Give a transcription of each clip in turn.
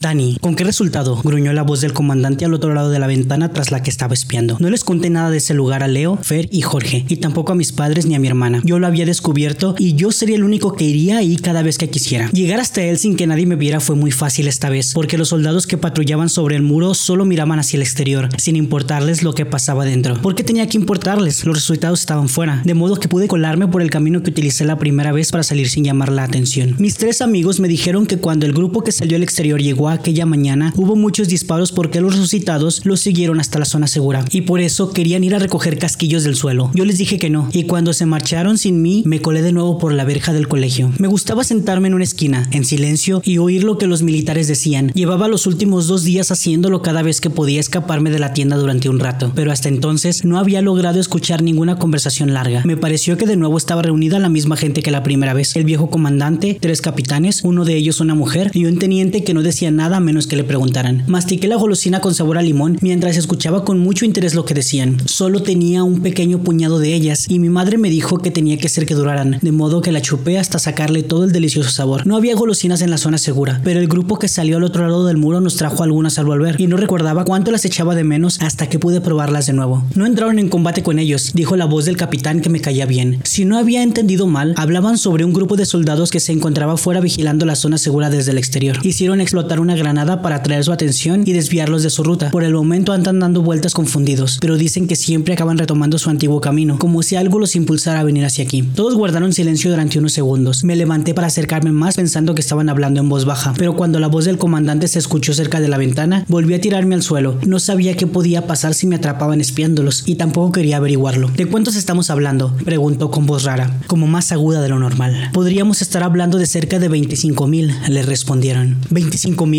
Dani, ¿con qué resultado? gruñó la voz del comandante al otro lado de la ventana tras la que estaba espiando. No les conté nada de ese lugar a Leo, Fer y Jorge, y tampoco a mis padres ni a mi hermana. Yo lo había descubierto y yo sería el único que iría ahí cada vez que quisiera. Llegar hasta él sin que nadie me viera fue muy fácil esta vez, porque los soldados que patrullaban sobre el muro solo miraban hacia el exterior, sin importarles lo que pasaba dentro. ¿Por qué tenía que importarles? Los resultados estaban fuera, de modo que pude colarme por el camino que utilicé la primera vez para salir sin llamar la atención. Mis tres amigos me dijeron que cuando el grupo que salió al exterior llegó aquella mañana hubo muchos disparos porque los resucitados los siguieron hasta la zona segura y por eso querían ir a recoger casquillos del suelo. Yo les dije que no y cuando se marcharon sin mí me colé de nuevo por la verja del colegio. Me gustaba sentarme en una esquina, en silencio y oír lo que los militares decían. Llevaba los últimos dos días haciéndolo cada vez que podía escaparme de la tienda durante un rato, pero hasta entonces no había logrado escuchar ninguna conversación larga. Me pareció que de nuevo estaba reunida la misma gente que la primera vez. El viejo comandante, tres capitanes, uno de ellos una mujer y un teniente que no decía nada menos que le preguntaran. Mastiqué la golosina con sabor a limón mientras escuchaba con mucho interés lo que decían. Solo tenía un pequeño puñado de ellas y mi madre me dijo que tenía que ser que duraran, de modo que la chupé hasta sacarle todo el delicioso sabor. No había golosinas en la zona segura, pero el grupo que salió al otro lado del muro nos trajo algunas al volver y no recordaba cuánto las echaba de menos hasta que pude probarlas de nuevo. No entraron en combate con ellos, dijo la voz del capitán que me caía bien. Si no había entendido mal, hablaban sobre un grupo de soldados que se encontraba fuera vigilando la zona segura desde el exterior. Hicieron explotar una granada para atraer su atención y desviarlos de su ruta. Por el momento andan dando vueltas confundidos, pero dicen que siempre acaban retomando su antiguo camino, como si algo los impulsara a venir hacia aquí. Todos guardaron silencio durante unos segundos. Me levanté para acercarme más pensando que estaban hablando en voz baja, pero cuando la voz del comandante se escuchó cerca de la ventana, volví a tirarme al suelo. No sabía qué podía pasar si me atrapaban espiándolos y tampoco quería averiguarlo. ¿De cuántos estamos hablando? preguntó con voz rara, como más aguda de lo normal. Podríamos estar hablando de cerca de 25 mil, le respondieron. ¿25 mil?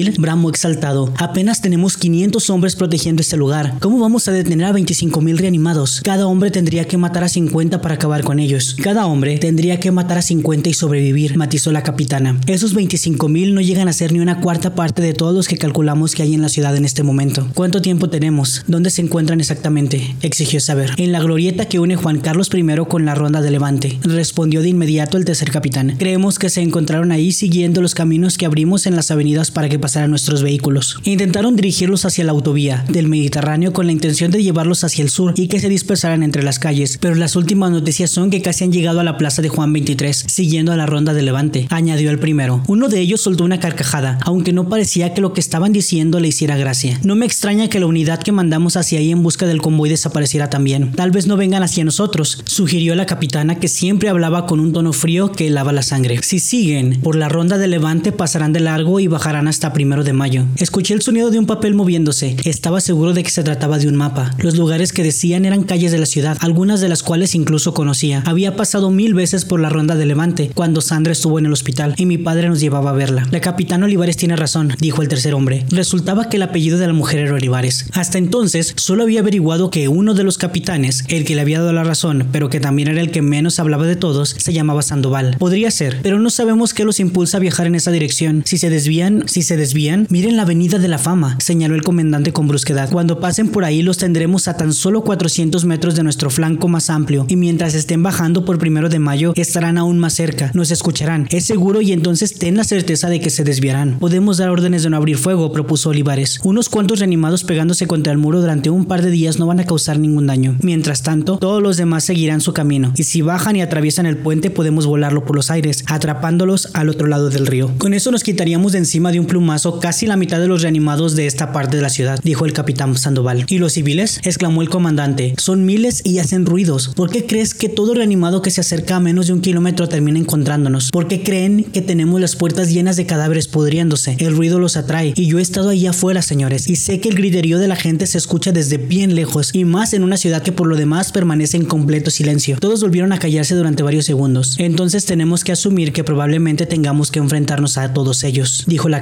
Exaltado. Apenas tenemos 500 hombres protegiendo este lugar. ¿Cómo vamos a detener a 25.000 reanimados? Cada hombre tendría que matar a 50 para acabar con ellos. Cada hombre tendría que matar a 50 y sobrevivir, matizó la capitana. Esos 25.000 no llegan a ser ni una cuarta parte de todos los que calculamos que hay en la ciudad en este momento. ¿Cuánto tiempo tenemos? ¿Dónde se encuentran exactamente? Exigió saber. En la glorieta que une Juan Carlos I con la ronda de Levante, respondió de inmediato el tercer capitán. Creemos que se encontraron ahí siguiendo los caminos que abrimos en las avenidas para que pasaran nuestros vehículos. Intentaron dirigirlos hacia la autovía del Mediterráneo con la intención de llevarlos hacia el sur y que se dispersaran entre las calles, pero las últimas noticias son que casi han llegado a la plaza de Juan 23, siguiendo a la ronda de Levante, añadió el primero. Uno de ellos soltó una carcajada, aunque no parecía que lo que estaban diciendo le hiciera gracia. No me extraña que la unidad que mandamos hacia ahí en busca del convoy desapareciera también. Tal vez no vengan hacia nosotros, sugirió la capitana que siempre hablaba con un tono frío que helaba la sangre. Si siguen por la ronda de Levante pasarán de largo y bajarán hasta primero de mayo Escuché el sonido de un papel moviéndose. Estaba seguro de que se trataba de un mapa. Los lugares que decían eran calles de la ciudad, algunas de las cuales incluso conocía. Había pasado mil veces por la ronda de Levante cuando Sandra estuvo en el hospital y mi padre nos llevaba a verla. La capitana Olivares tiene razón, dijo el tercer hombre. Resultaba que el apellido de la mujer era Olivares. Hasta entonces solo había averiguado que uno de los capitanes, el que le había dado la razón, pero que también era el que menos hablaba de todos, se llamaba Sandoval. Podría ser, pero no sabemos qué los impulsa a viajar en esa dirección. Si se desvían, si se desvían, Miren la avenida de la fama, señaló el comandante con brusquedad. Cuando pasen por ahí los tendremos a tan solo 400 metros de nuestro flanco más amplio y mientras estén bajando por primero de mayo estarán aún más cerca. Nos escucharán, es seguro y entonces ten la certeza de que se desviarán. Podemos dar órdenes de no abrir fuego, propuso Olivares. Unos cuantos reanimados pegándose contra el muro durante un par de días no van a causar ningún daño. Mientras tanto, todos los demás seguirán su camino y si bajan y atraviesan el puente podemos volarlo por los aires, atrapándolos al otro lado del río. Con eso nos quitaríamos de encima de un plumazo casi la mitad de los reanimados de esta parte de la ciudad, dijo el capitán Sandoval. ¿Y los civiles? exclamó el comandante. Son miles y hacen ruidos. ¿Por qué crees que todo reanimado que se acerca a menos de un kilómetro termina encontrándonos? ¿Por qué creen que tenemos las puertas llenas de cadáveres pudriéndose? El ruido los atrae. Y yo he estado ahí afuera, señores, y sé que el griterío de la gente se escucha desde bien lejos, y más en una ciudad que por lo demás permanece en completo silencio. Todos volvieron a callarse durante varios segundos. Entonces tenemos que asumir que probablemente tengamos que enfrentarnos a todos ellos, dijo la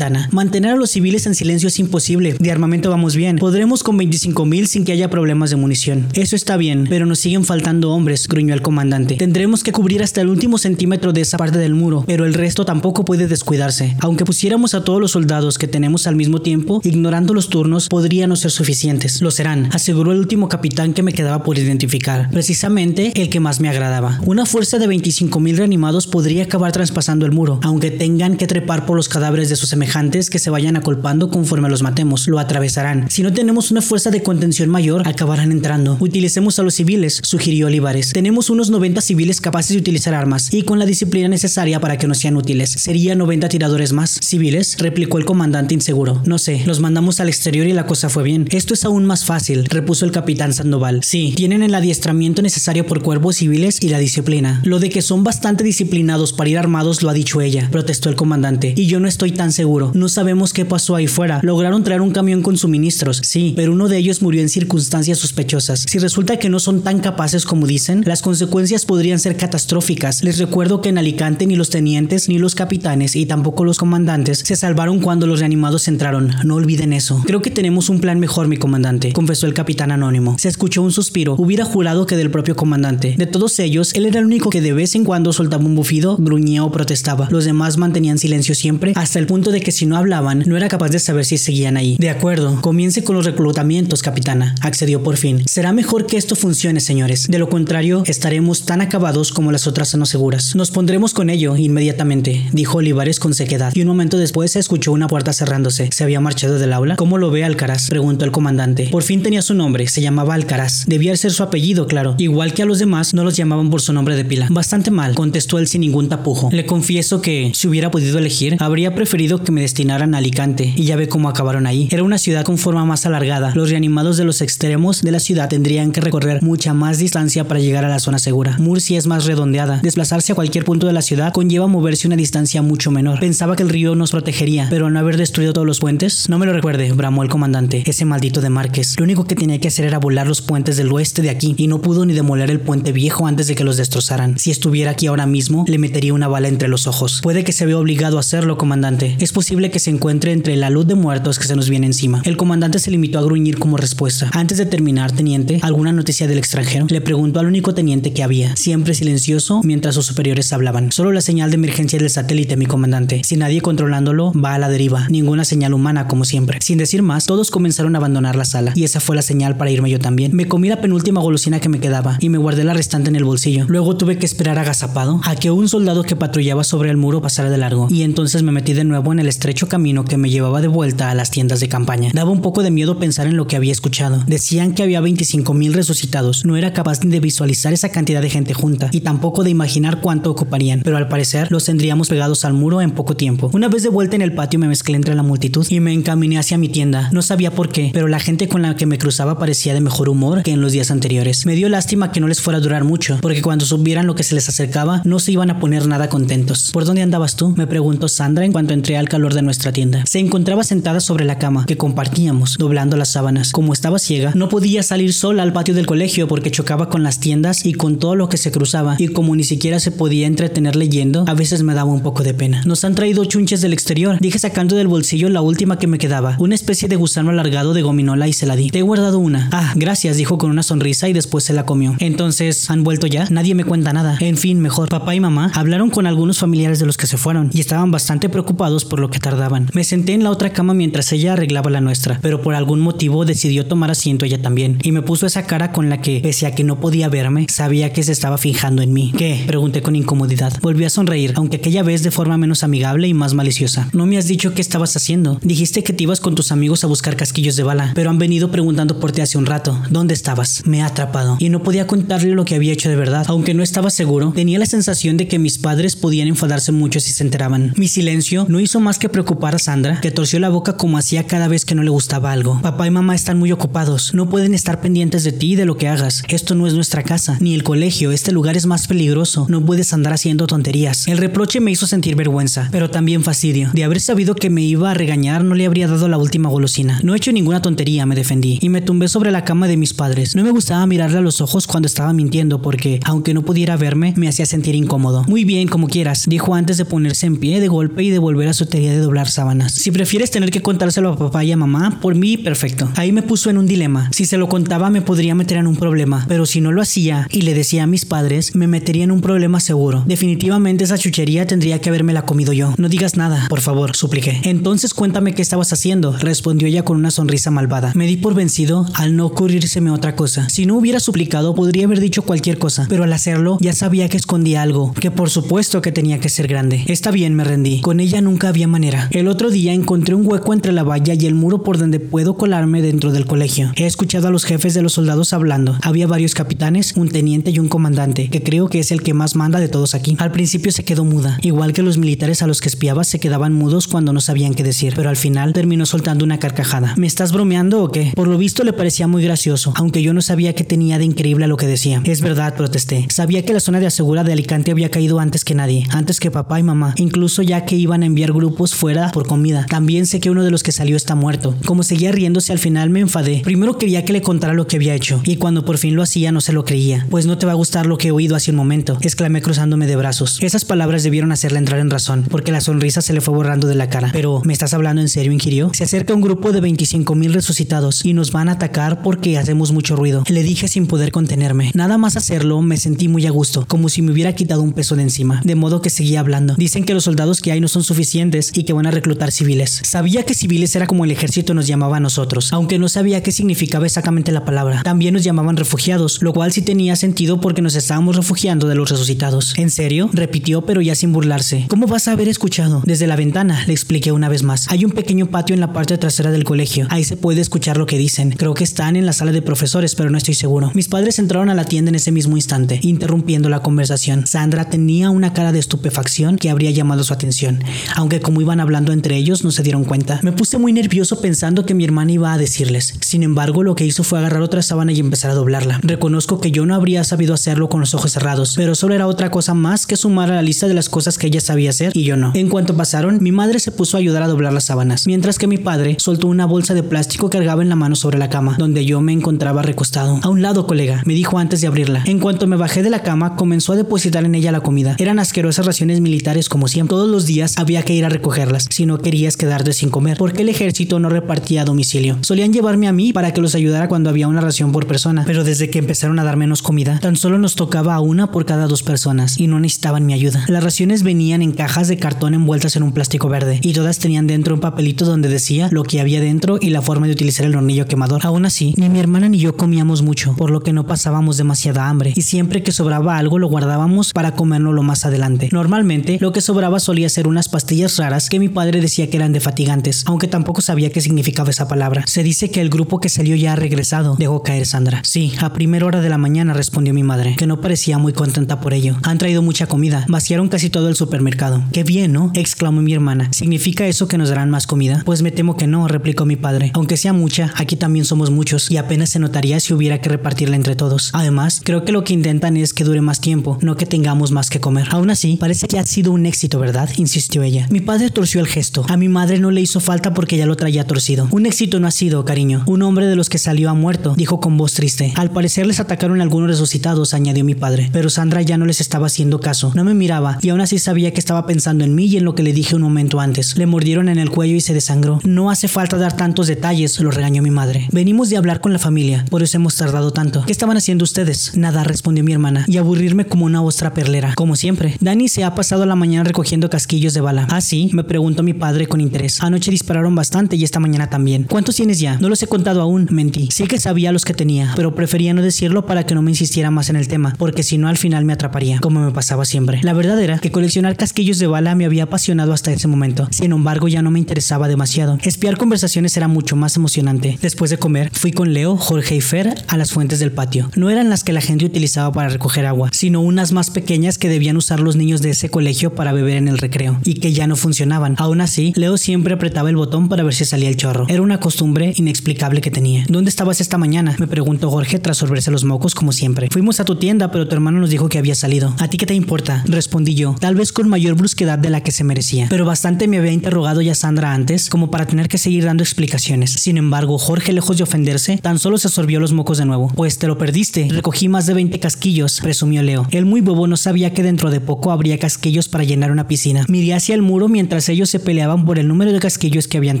Mantener a los civiles en silencio es imposible. De armamento vamos bien. Podremos con 25.000 sin que haya problemas de munición. Eso está bien, pero nos siguen faltando hombres, gruñó el comandante. Tendremos que cubrir hasta el último centímetro de esa parte del muro, pero el resto tampoco puede descuidarse. Aunque pusiéramos a todos los soldados que tenemos al mismo tiempo, ignorando los turnos, podrían no ser suficientes. Lo serán, aseguró el último capitán que me quedaba por identificar. Precisamente el que más me agradaba. Una fuerza de 25.000 reanimados podría acabar traspasando el muro, aunque tengan que trepar por los cadáveres de sus semejantes viajantes que se vayan acolpando conforme los matemos. Lo atravesarán. Si no tenemos una fuerza de contención mayor, acabarán entrando. Utilicemos a los civiles, sugirió Olivares. Tenemos unos 90 civiles capaces de utilizar armas y con la disciplina necesaria para que nos sean útiles. Sería 90 tiradores más. ¿Civiles? replicó el comandante inseguro. No sé, los mandamos al exterior y la cosa fue bien. Esto es aún más fácil, repuso el capitán Sandoval. Sí, tienen el adiestramiento necesario por cuerpos civiles y la disciplina. Lo de que son bastante disciplinados para ir armados lo ha dicho ella, protestó el comandante. Y yo no estoy tan seguro. No sabemos qué pasó ahí fuera. Lograron traer un camión con suministros, sí, pero uno de ellos murió en circunstancias sospechosas. Si resulta que no son tan capaces como dicen, las consecuencias podrían ser catastróficas. Les recuerdo que en Alicante ni los tenientes, ni los capitanes y tampoco los comandantes se salvaron cuando los reanimados entraron. No olviden eso. Creo que tenemos un plan mejor, mi comandante, confesó el capitán anónimo. Se escuchó un suspiro. Hubiera jurado que del propio comandante. De todos ellos, él era el único que de vez en cuando soltaba un bufido, gruñía o protestaba. Los demás mantenían silencio siempre, hasta el punto de que si no hablaban, no era capaz de saber si seguían ahí. De acuerdo, comience con los reclutamientos, capitana, accedió por fin. Será mejor que esto funcione, señores. De lo contrario, estaremos tan acabados como las otras no seguras. Nos pondremos con ello inmediatamente, dijo Olivares con sequedad, y un momento después se escuchó una puerta cerrándose. ¿Se había marchado del aula? ¿Cómo lo ve Alcaraz? preguntó el comandante. Por fin tenía su nombre, se llamaba Alcaraz. Debía ser su apellido, claro. Igual que a los demás, no los llamaban por su nombre de pila. Bastante mal, contestó él sin ningún tapujo. Le confieso que, si hubiera podido elegir, habría preferido que me destinaran a Alicante, y ya ve cómo acabaron ahí. Era una ciudad con forma más alargada. Los reanimados de los extremos de la ciudad tendrían que recorrer mucha más distancia para llegar a la zona segura. Murcia es más redondeada. Desplazarse a cualquier punto de la ciudad conlleva moverse una distancia mucho menor. Pensaba que el río nos protegería, pero al no haber destruido todos los puentes, no me lo recuerde, bramó el comandante, ese maldito de Márquez. Lo único que tenía que hacer era volar los puentes del oeste de aquí, y no pudo ni demoler el puente viejo antes de que los destrozaran. Si estuviera aquí ahora mismo, le metería una bala entre los ojos. Puede que se vea obligado a hacerlo, comandante. Es posible que se encuentre entre la luz de muertos que se nos viene encima. El comandante se limitó a gruñir como respuesta. Antes de terminar, teniente, ¿alguna noticia del extranjero? Le preguntó al único teniente que había, siempre silencioso mientras sus superiores hablaban. Solo la señal de emergencia del satélite, mi comandante. Si nadie controlándolo, va a la deriva. Ninguna señal humana, como siempre. Sin decir más, todos comenzaron a abandonar la sala, y esa fue la señal para irme yo también. Me comí la penúltima golosina que me quedaba, y me guardé la restante en el bolsillo. Luego tuve que esperar agazapado a que un soldado que patrullaba sobre el muro pasara de largo, y entonces me metí de nuevo en el estrecho camino que me llevaba de vuelta a las tiendas de campaña. Daba un poco de miedo pensar en lo que había escuchado. Decían que había 25 mil resucitados. No era capaz ni de visualizar esa cantidad de gente junta, y tampoco de imaginar cuánto ocuparían, pero al parecer los tendríamos pegados al muro en poco tiempo. Una vez de vuelta en el patio me mezclé entre la multitud y me encaminé hacia mi tienda. No sabía por qué, pero la gente con la que me cruzaba parecía de mejor humor que en los días anteriores. Me dio lástima que no les fuera a durar mucho, porque cuando supieran lo que se les acercaba, no se iban a poner nada contentos. ¿Por dónde andabas tú? me preguntó Sandra en cuanto entré al calor de nuestra tienda. Se encontraba sentada sobre la cama que compartíamos, doblando las sábanas. Como estaba ciega, no podía salir sola al patio del colegio porque chocaba con las tiendas y con todo lo que se cruzaba, y como ni siquiera se podía entretener leyendo, a veces me daba un poco de pena. Nos han traído chunches del exterior, dije sacando del bolsillo la última que me quedaba, una especie de gusano alargado de gominola y se la di. Te he guardado una. Ah, gracias, dijo con una sonrisa y después se la comió. Entonces, ¿han vuelto ya? Nadie me cuenta nada. En fin, mejor. Papá y mamá hablaron con algunos familiares de los que se fueron y estaban bastante preocupados por lo que tardaban. Me senté en la otra cama mientras ella arreglaba la nuestra, pero por algún motivo decidió tomar asiento ella también y me puso esa cara con la que, pese a que no podía verme, sabía que se estaba fijando en mí. ¿Qué? Pregunté con incomodidad. Volví a sonreír, aunque aquella vez de forma menos amigable y más maliciosa. No me has dicho qué estabas haciendo. Dijiste que te ibas con tus amigos a buscar casquillos de bala, pero han venido preguntando por ti hace un rato. ¿Dónde estabas? Me ha atrapado y no podía contarle lo que había hecho de verdad. Aunque no estaba seguro, tenía la sensación de que mis padres podían enfadarse mucho si se enteraban. Mi silencio no hizo más que preocupar a Sandra, que torció la boca como hacía cada vez que no le gustaba algo. Papá y mamá están muy ocupados, no pueden estar pendientes de ti y de lo que hagas. Esto no es nuestra casa, ni el colegio, este lugar es más peligroso, no puedes andar haciendo tonterías. El reproche me hizo sentir vergüenza, pero también fastidio. De haber sabido que me iba a regañar, no le habría dado la última golosina. No he hecho ninguna tontería, me defendí, y me tumbé sobre la cama de mis padres. No me gustaba mirarle a los ojos cuando estaba mintiendo, porque, aunque no pudiera verme, me hacía sentir incómodo. Muy bien, como quieras, dijo antes de ponerse en pie de golpe y de volver a su teoría de doblar sábanas. Si prefieres tener que contárselo a papá y a mamá, por mí, perfecto. Ahí me puso en un dilema. Si se lo contaba, me podría meter en un problema, pero si no lo hacía y le decía a mis padres, me metería en un problema seguro. Definitivamente esa chuchería tendría que habérmela comido yo. No digas nada, por favor, supliqué. Entonces cuéntame qué estabas haciendo, respondió ella con una sonrisa malvada. Me di por vencido al no ocurrírseme otra cosa. Si no hubiera suplicado, podría haber dicho cualquier cosa, pero al hacerlo ya sabía que escondía algo, que por supuesto que tenía que ser grande. Está bien, me rendí. Con ella nunca había manera El otro día encontré un hueco entre la valla y el muro por donde puedo colarme dentro del colegio. He escuchado a los jefes de los soldados hablando. Había varios capitanes, un teniente y un comandante, que creo que es el que más manda de todos aquí. Al principio se quedó muda, igual que los militares a los que espiaba se quedaban mudos cuando no sabían qué decir, pero al final terminó soltando una carcajada. ¿Me estás bromeando o qué? Por lo visto le parecía muy gracioso, aunque yo no sabía qué tenía de increíble lo que decía. Es verdad, protesté. Sabía que la zona de asegura de Alicante había caído antes que nadie, antes que papá y mamá, incluso ya que iban a enviar grupos fuera por comida. También sé que uno de los que salió está muerto. Como seguía riéndose al final me enfadé. Primero quería que le contara lo que había hecho, y cuando por fin lo hacía no se lo creía. Pues no te va a gustar lo que he oído hace un momento, exclamé cruzándome de brazos. Esas palabras debieron hacerle entrar en razón, porque la sonrisa se le fue borrando de la cara. Pero, ¿me estás hablando en serio, ingirió? Se acerca un grupo de 25 mil resucitados y nos van a atacar porque hacemos mucho ruido. Le dije sin poder contenerme. Nada más hacerlo me sentí muy a gusto, como si me hubiera quitado un peso de encima, de modo que seguía hablando. Dicen que los soldados que hay no son suficientes y que van a reclutar civiles. Sabía que civiles era como el ejército nos llamaba a nosotros, aunque no sabía qué significaba exactamente la palabra. También nos llamaban refugiados, lo cual sí tenía sentido porque nos estábamos refugiando de los resucitados. ¿En serio? repitió pero ya sin burlarse. ¿Cómo vas a haber escuchado? Desde la ventana, le expliqué una vez más. Hay un pequeño patio en la parte trasera del colegio. Ahí se puede escuchar lo que dicen. Creo que están en la sala de profesores, pero no estoy seguro. Mis padres entraron a la tienda en ese mismo instante, interrumpiendo la conversación. Sandra tenía una cara de estupefacción que habría llamado su atención, aunque como iban hablando entre ellos no se dieron cuenta. Me puse muy nervioso pensando que mi hermana iba a decirles. Sin embargo, lo que hizo fue agarrar otra sábana y empezar a doblarla. Reconozco que yo no habría sabido hacerlo con los ojos cerrados, pero solo era otra cosa más que sumar a la lista de las cosas que ella sabía hacer y yo no. En cuanto pasaron, mi madre se puso a ayudar a doblar las sábanas, mientras que mi padre soltó una bolsa de plástico cargaba en la mano sobre la cama, donde yo me encontraba recostado. A un lado, colega, me dijo antes de abrirla. En cuanto me bajé de la cama, comenzó a depositar en ella la comida. Eran asquerosas raciones militares como siempre. Todos los días había que ir a recogerlas si no querías quedarte sin comer, porque el ejército no repartía a domicilio. Solían llevarme a mí para que los ayudara cuando había una ración por persona, pero desde que empezaron a dar menos comida, tan solo nos tocaba a una por cada dos personas y no necesitaban mi ayuda. Las raciones venían en cajas de cartón envueltas en un plástico verde y todas tenían dentro un papelito donde decía lo que había dentro y la forma de utilizar el hornillo quemador. Aún así, ni mi hermana ni yo comíamos mucho, por lo que no pasábamos demasiada hambre y siempre que sobraba algo lo guardábamos para comérnoslo más adelante. Normalmente, lo que sobraba solía ser unas pastillas raras que mi padre decía que eran de fatigantes, aunque tampoco sabía qué significaba esa palabra. Se dice que el grupo que salió ya ha regresado, dejó caer Sandra. Sí, a primera hora de la mañana respondió mi madre, que no parecía muy contenta por ello. Han traído mucha comida, vaciaron casi todo el supermercado. Qué bien, ¿no? exclamó mi hermana. ¿Significa eso que nos darán más comida? Pues me temo que no, replicó mi padre. Aunque sea mucha, aquí también somos muchos y apenas se notaría si hubiera que repartirla entre todos. Además, creo que lo que intentan es que dure más tiempo, no que tengamos más que comer. Aún así, parece que ha sido un éxito, ¿verdad? insistió ella. Mi padre torció el gesto. A mi madre no le hizo falta porque ya lo traía torcido. Un éxito no ha sido, cariño. Un hombre de los que salió ha muerto, dijo con voz triste. Al parecer les atacaron algunos resucitados, añadió mi padre. Pero Sandra ya no les estaba haciendo caso. No me miraba y aún así sabía que estaba pensando en mí y en lo que le dije un momento antes. Le mordieron en el cuello y se desangró. No hace falta dar tantos detalles, lo regañó mi madre. Venimos de hablar con la familia, por eso hemos tardado tanto. ¿Qué estaban haciendo ustedes? Nada, respondió mi hermana, y aburrirme como una ostra perlera, como siempre. Dani se ha pasado la mañana recogiendo casquillos de bala. Ah, sí, me preguntó mi padre con interés. Anoche dispararon bastante y esta mañana también. ¿Cuántos tienes ya? No los he contado aún, mentí. Sí que sabía los que tenía, pero prefería no decirlo para que no me insistiera más en el tema, porque si no al final me atraparía, como me pasaba siempre. La verdad era que coleccionar casquillos de bala me había apasionado hasta ese momento. Sin embargo, ya no me interesaba demasiado. Espiar conversaciones era mucho más emocionante. Después de comer, fui con Leo, Jorge y Fer a las fuentes del patio. No eran las que la gente utilizaba para recoger agua, sino unas más pequeñas que debían usar los niños de ese colegio para beber en el recreo, y que ya no funcionaban. Aún así, Leo siempre apretaba el botón para ver si salía el chorro. Era una costumbre inexplicable que tenía. ¿Dónde estabas esta mañana? Me preguntó Jorge tras sorberse los mocos como siempre. Fuimos a tu tienda, pero tu hermano nos dijo que había salido. ¿A ti qué te importa? Respondí yo, tal vez con mayor brusquedad de la que se merecía. Pero bastante me había interrogado ya Sandra antes como para tener que seguir dando explicaciones. Sin embargo, Jorge, lejos de ofenderse, tan solo se sorbió los mocos de nuevo. Pues te lo perdiste. Recogí más de 20 casquillos, presumió Leo. El muy bobo no sabía que dentro de poco habría casquillos para llenar una piscina. Miré hacia el muro mientras ellos se peleaban por el número de casquillos que habían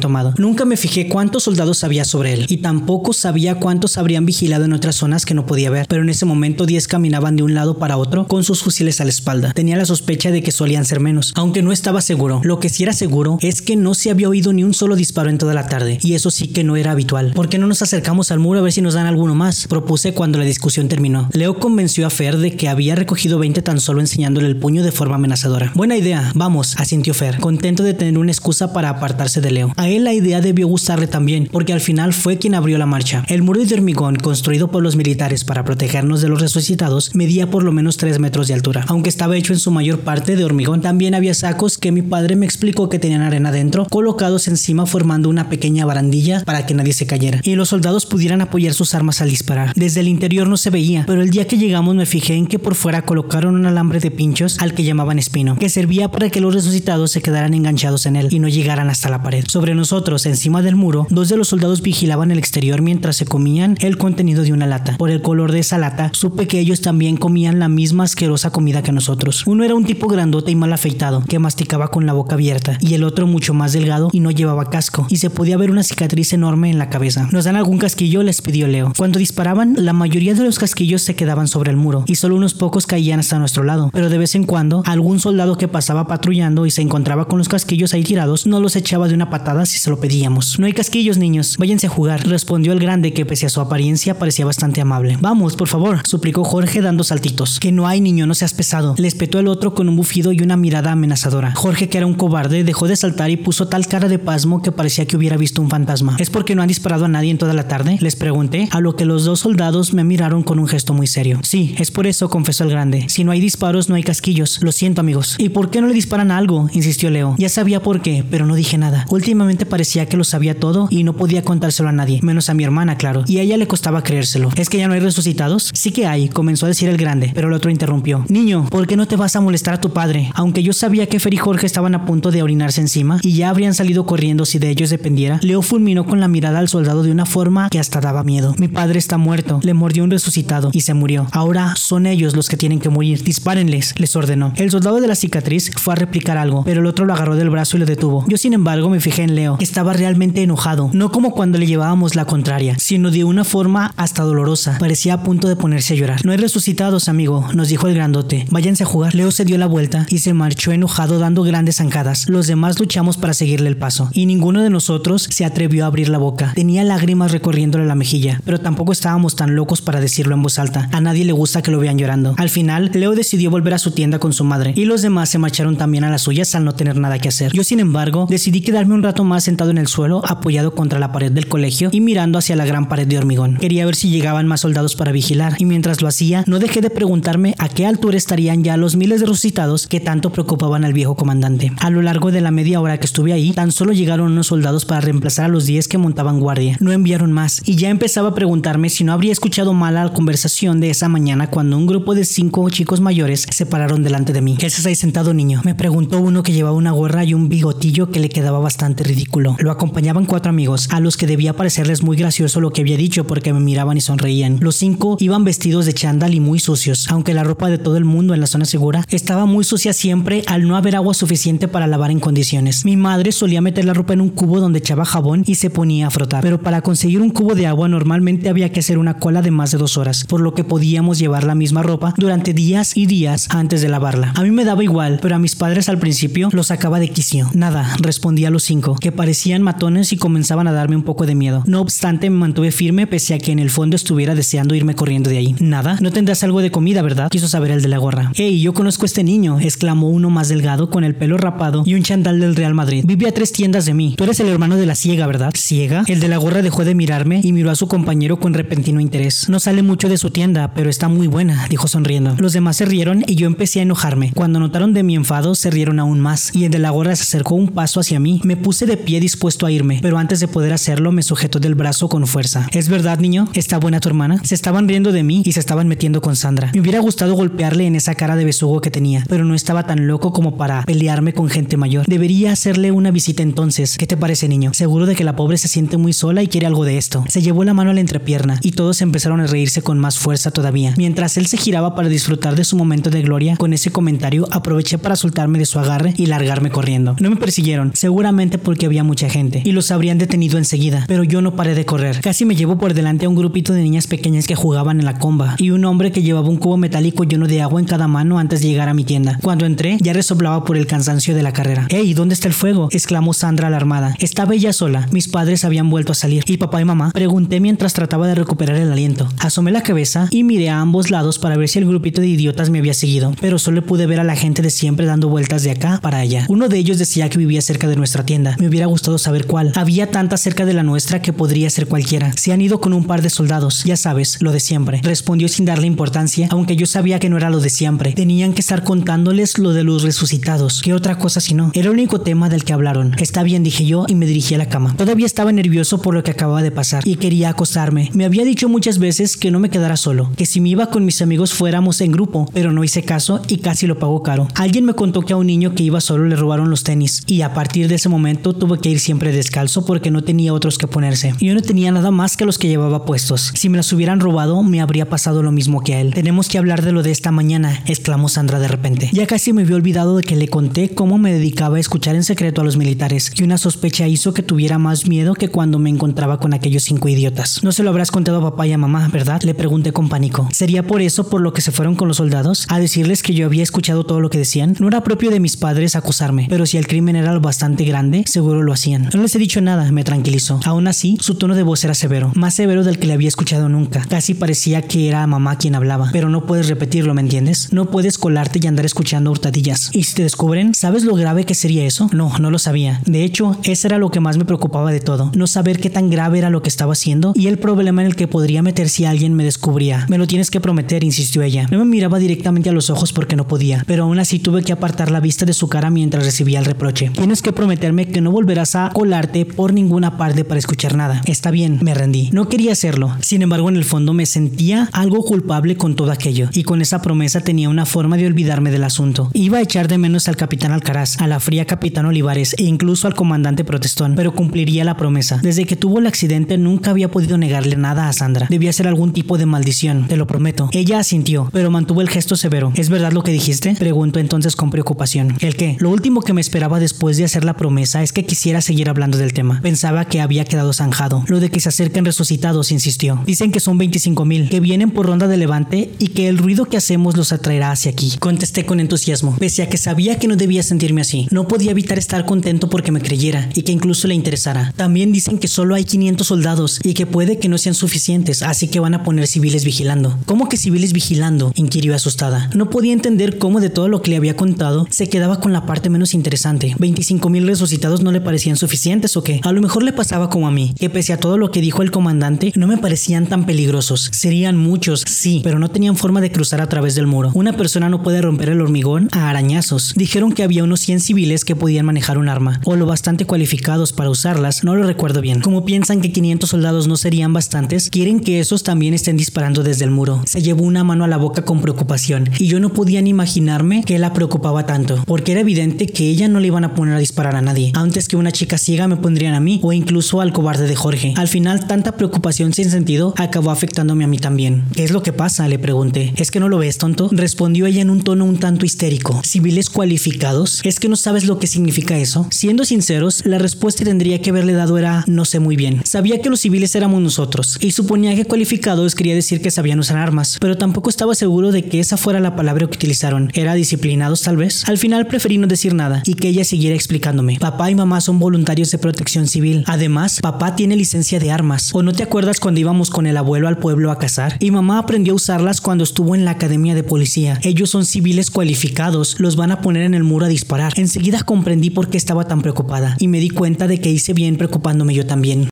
tomado. Nunca me fijé cuántos soldados había sobre él y tampoco sabía cuántos habrían vigilado en otras zonas que no podía ver, pero en ese momento 10 caminaban de un lado para otro con sus fusiles a la espalda. Tenía la sospecha de que solían ser menos, aunque no estaba seguro. Lo que sí era seguro es que no se había oído ni un solo disparo en toda la tarde, y eso sí que no era habitual. ¿Por qué no nos acercamos al muro a ver si nos dan alguno más? Propuse cuando la discusión terminó. Leo convenció a Fer de que había recogido 20 tan solo enseñándole el puño de forma amenazadora. Buena idea, vamos, asintió Fer, contento de tener una excusa para apartarse de Leo. A él la idea debió gustarle también, porque al final fue quien abrió la marcha. El muro de hormigón construido por los militares para protegernos de los resucitados medía por lo menos 3 metros de altura. Aunque estaba hecho en su mayor parte de hormigón, también había sacos que mi padre me explicó que tenían arena dentro, colocados encima formando una pequeña barandilla para que nadie se cayera y los soldados pudieran apoyar sus armas al disparar. Desde el interior no se veía, pero el día que llegamos me fijé en que por fuera colocaron un alambre de pinchos al que llamaban espino, que servía para que los resucitados se quedaran enganchados en él y no llegaran hasta la pared. Sobre nosotros, encima del muro, dos de los soldados vigilaban el exterior mientras se comían el contenido de una lata. Por el color de esa lata, supe que ellos también comían la misma asquerosa comida que nosotros. Uno era un tipo grandote y mal afeitado, que masticaba con la boca abierta, y el otro mucho más delgado y no llevaba casco, y se podía ver una cicatriz enorme en la cabeza. ¿Nos dan algún casquillo? les pidió Leo. Cuando disparaban, la mayoría de los casquillos se quedaban sobre el muro, y solo unos pocos caían hasta nuestro lado, pero de vez en cuando, algún soldado que pasaba patrullando y se encontraba con los casquillos ahí tirados, no los echaba de una patada si se lo pedíamos. No hay casquillos, niños, váyanse a jugar, respondió el grande que pese a su apariencia parecía bastante amable. Vamos, por favor, suplicó Jorge dando saltitos. Que no hay, niño, no seas pesado. Le espetó el otro con un bufido y una mirada amenazadora. Jorge, que era un cobarde, dejó de saltar y puso tal cara de pasmo que parecía que hubiera visto un fantasma. ¿Es porque no han disparado a nadie en toda la tarde? Les pregunté, a lo que los dos soldados me miraron con un gesto muy serio. Sí, es por eso, confesó el grande. Si no hay disparos, no hay casquillos. Lo siento, amigos. ¿Y por qué no le disparan algo? insistió Leo. Ya sabía por qué, pero no dije nada. Últimamente parecía que lo sabía todo y no podía contárselo a nadie, menos a mi hermana, claro. Y a ella le costaba creérselo. ¿Es que ya no hay resucitados? Sí que hay, comenzó a decir el grande, pero el otro interrumpió. Niño, ¿por qué no te vas a molestar a tu padre? Aunque yo sabía que Fer y Jorge estaban a punto de orinarse encima y ya habrían salido corriendo si de ellos dependiera, Leo fulminó con la mirada al soldado de una forma que hasta daba miedo. Mi padre está muerto, le mordió un resucitado y se murió. Ahora son ellos los que tienen que morir. Dispárenles, les ordenó. El soldado de la cicatriz fue a replicar algo, pero el otro lo agarró del brazo y lo detuvo. Yo, sin embargo, me fijé en Leo, estaba realmente enojado, no como cuando le llevábamos la contraria, sino de una forma hasta dolorosa. Parecía a punto de ponerse a llorar. No hay resucitados, amigo, nos dijo el grandote. Váyanse a jugar. Leo se dio la vuelta y se marchó enojado dando grandes zancadas. Los demás luchamos para seguirle el paso, y ninguno de nosotros se atrevió a abrir la boca. Tenía lágrimas recorriéndole la mejilla, pero tampoco estábamos tan locos para decirlo en voz alta. A nadie le gusta que lo vean llorando. Al final, Leo decidió volver a su tienda con su madre, y los demás se marcharon también a las suyas al no tener nada que hacer. Yo, sin embargo, decidí quedarme un rato más sentado en el suelo, apoyado contra la pared del colegio y mirando hacia la gran pared de hormigón. Quería ver si llegaban más soldados para vigilar, y mientras lo hacía, no dejé de preguntarme a qué altura estarían ya los miles de resucitados que tanto preocupaban al viejo comandante. A lo largo de la media hora que estuve ahí, tan solo llegaron unos soldados para reemplazar a los 10 que montaban guardia. No enviaron más, y ya empezaba a preguntarme si no habría escuchado mal la conversación de esa mañana cuando un grupo de cinco chicos mayores se pararon delante de mí. ¿Qué haces ahí sentado, niño? Me preguntó uno que llevaba una gorra y un bigotillo que le quedaba bastante ridículo. Lo acompañaban cuatro amigos, a los que debía parecerles muy gracioso lo que había dicho porque me miraban y sonreían. Los cinco iban vestidos de chándal y muy sucios, aunque la ropa de todo el mundo en la zona segura estaba muy sucia siempre al no haber agua suficiente para lavar en condiciones. Mi madre solía meter la ropa en un cubo donde echaba jabón y se ponía a frotar, pero para conseguir un cubo de agua normalmente había que hacer una cola de más de dos horas, por lo que podíamos llevar la misma ropa durante días y días antes de lavarla. A mí me daba igual, pero a mis padres al principio los sacaba de quicio. Nada, respondí a los cinco, que parecían matones y comenzaban a darme un poco de miedo. No obstante, me mantuve firme pese a que en el fondo estuviera deseando irme corriendo de ahí. Nada, no tendrás algo de comida, ¿verdad? Quiso saber el de la gorra. Hey, yo conozco a este niño, exclamó uno más delgado con el pelo rapado y un chandal del Real Madrid. Vive a tres tiendas de mí. Tú eres el hermano de la ciega, ¿verdad? ¿Ciega? El de la gorra dejó de mirarme y miró a su compañero con repentino interés. No sale mucho de su tienda, pero está muy buena, dijo sonriendo. Los demás se rieron y yo empecé a enojarme. Cuando notaron de mi enfado, se rieron aún más y el de la gorra se acercó un paso hacia mí. Me puse de pie dispuesto a irme, pero antes de poder hacerlo me sujetó del brazo con fuerza. ¿Es verdad, niño? ¿Está buena tu hermana? Se estaban riendo de mí y se estaban metiendo con Sandra. Me hubiera gustado golpearle en esa cara de besugo que tenía, pero no estaba tan loco como para pelearme con gente mayor. Debería hacerle una visita entonces. ¿Qué te parece, niño? Seguro de que la pobre se siente muy sola y quiere algo de esto. Se llevó la mano a la entrepierna y todos empezaron a reírse con más fuerza todavía. Mientras él se giraba para disfrutar de su momento de gloria, con ese comentario aproveché para soltarme de su agarre y largarme corriendo. No me persiguieron, seguramente porque había mucha gente, y los habrían detenido enseguida, pero yo no paré de correr. Casi me llevo por delante a un grupito de niñas pequeñas que jugaban en la comba, y un hombre que llevaba un cubo metálico lleno de agua en cada mano antes de llegar a mi tienda. Cuando entré, ya resoplaba por el cansancio de la carrera. ¡Ey! ¿Dónde está el fuego? exclamó Sandra alarmada. Estaba ella sola. Mis padres habían vuelto a salir. ¿Y papá y mamá? Pregunté mientras trataba de recuperar el aliento. Asomé la cabeza y miré a ambos lados para ver si el grupito de idiotas me había seguido, pero solo pude ver a la gente de siempre dando vueltas de acá para allá. Uno de ellos decía que vivía cerca de nuestra tienda. Me hubiera gustado saber cuál. Había tanta cerca de la nuestra que podría ser cualquiera. Se han ido con un par de soldados, ya sabes, lo de siempre. Respondió sin darle importancia, aunque yo sabía que no era lo de siempre. Tenían que estar contándoles lo de los resucitados. ¿Qué otra cosa si no? Era el único tema del que hablaron. Está bien, dije yo y me dirigí a la cama. Todavía estaba nervioso por lo que acababa de pasar y quería acostarme. Me había dicho muchas veces que no me quedara solo, que si me iba con mis amigos fuéramos en grupo, pero no hice caso y casi lo pagó caro. Alguien me contó que a un niño que iba solo le robaron los tenis y a partir de ese momento tuve que ir siempre descalzo porque no tenía otros que ponerse. Yo no tenía nada más que los que llevaba puestos. Si me los hubieran robado me habría pasado lo mismo que a él. Tenemos que hablar de lo de esta mañana, exclamó Sandra de repente. Ya casi me había olvidado de que le conté cómo me dedicaba a escuchar en secreto a los militares y una sospecha hizo que tuviera más miedo que cuando me encontraba con aquellos cinco idiotas. No se lo habrás contado a papá y a mamá, ¿verdad? Le pregunté con pánico. ¿Sería por eso por lo que se fueron con los soldados? A decirles que yo había escuchado todo lo que decían. No era propio de mis padres acusarme, pero si el crimen era bastante grande, seguro lo hacían. No les he dicho nada, me tranquilizó. Aún así, su tono de voz era severo, más severo del que le había escuchado nunca. Casi parecía que era mamá quien hablaba, pero no puedes repetirlo, ¿me entiendes? No puedes colarte y andar escuchando hurtadillas. ¿Y si te descubren? ¿Sabes lo grave que sería eso? No, no lo sabía. De hecho, eso era lo que más me preocupaba de todo. No saber qué tan grave era lo que estaba haciendo y el problema en el que podría meter si alguien me descubría. Me lo tienes que prometer, insistió ella. No me miraba directamente a los ojos porque no podía, pero aún así tuve que apartar la vista de su cara mientras recibía el reproche. Tienes que prometerme que no volverás a colarte por ninguna parte para escuchar nada. Está bien, me rendí. No quería hacerlo. Sin embargo, en el fondo me sentía algo culpable con todo aquello, y con esa promesa tenía una forma de olvidarme del asunto. Iba a echar de menos al capitán Alcaraz, a la fría capitán Olivares e incluso al comandante Protestón, pero cumpliría la promesa. Desde que tuvo el accidente nunca había podido negarle nada a Sandra. Debía ser algún tipo de maldición, te lo prometo. Ella asintió, pero mantuvo el gesto severo. ¿Es verdad lo que dijiste? Preguntó entonces con preocupación. ¿El qué? Lo último que me esperaba después de hacer la promesa es que quisiera seguir hablando del tema. Pensaba que había quedado zanjado. Lo de que se acerquen resucitados, insistió. Dicen que son 25 mil, que vienen por ronda de levante y que el ruido que hacemos los atraerá hacia aquí. Contesté con entusiasmo, pese a que sabía que no debía sentirme así. No podía evitar estar contento porque me creyera y que incluso le interesara. También dicen que solo hay 500 soldados y que puede que no sean suficientes, así que van a poner civiles vigilando. ¿Cómo que civiles vigilando? inquirió asustada. No podía entender cómo de todo lo que le había contado se quedaba con la parte menos interesante. 25 mil resucitados no le parecían suficientes o qué? A lo mejor le pasaba como a mí, que pese a todo lo que dijo el comandante, no me parecían tan peligrosos. Serían muchos, sí, pero no tenían forma de cruzar a través del muro. Una persona no puede romper el hormigón a arañazos. Dijeron que había unos 100 civiles que podían manejar un arma, o lo bastante cualificados para usarlas, no lo recuerdo bien. Como piensan que 500 soldados no serían bastantes, quieren que esos también estén disparando desde el muro. Se llevó una mano a la boca con preocupación, y yo no podía ni imaginarme que la preocupaba tanto, porque era evidente que ella no le iban a poner a disparar a nadie. Antes que una chica ciega me pondrían a mí, o incluso al cobarde de Jorge. Al final, tanta preocupación sin sentido acabó afectándome a mí también. ¿Qué es lo que pasa? Le pregunté. ¿Es que no lo ves, tonto? Respondió ella en un tono un tanto histérico. ¿Civiles cualificados? ¿Es que no sabes lo que significa eso? Siendo sinceros, la respuesta tendría que haberle dado era no sé muy bien. Sabía que los civiles éramos nosotros, y suponía que cualificados quería decir que sabían usar armas, pero tampoco estaba seguro de que esa fuera la palabra que utilizaron. ¿Era disciplinados tal vez? Al final preferí no decir y que ella siguiera explicándome. Papá y mamá son voluntarios de protección civil. Además, papá tiene licencia de armas. ¿O no te acuerdas cuando íbamos con el abuelo al pueblo a cazar? Y mamá aprendió a usarlas cuando estuvo en la academia de policía. Ellos son civiles cualificados, los van a poner en el muro a disparar. Enseguida comprendí por qué estaba tan preocupada y me di cuenta de que hice bien preocupándome yo también.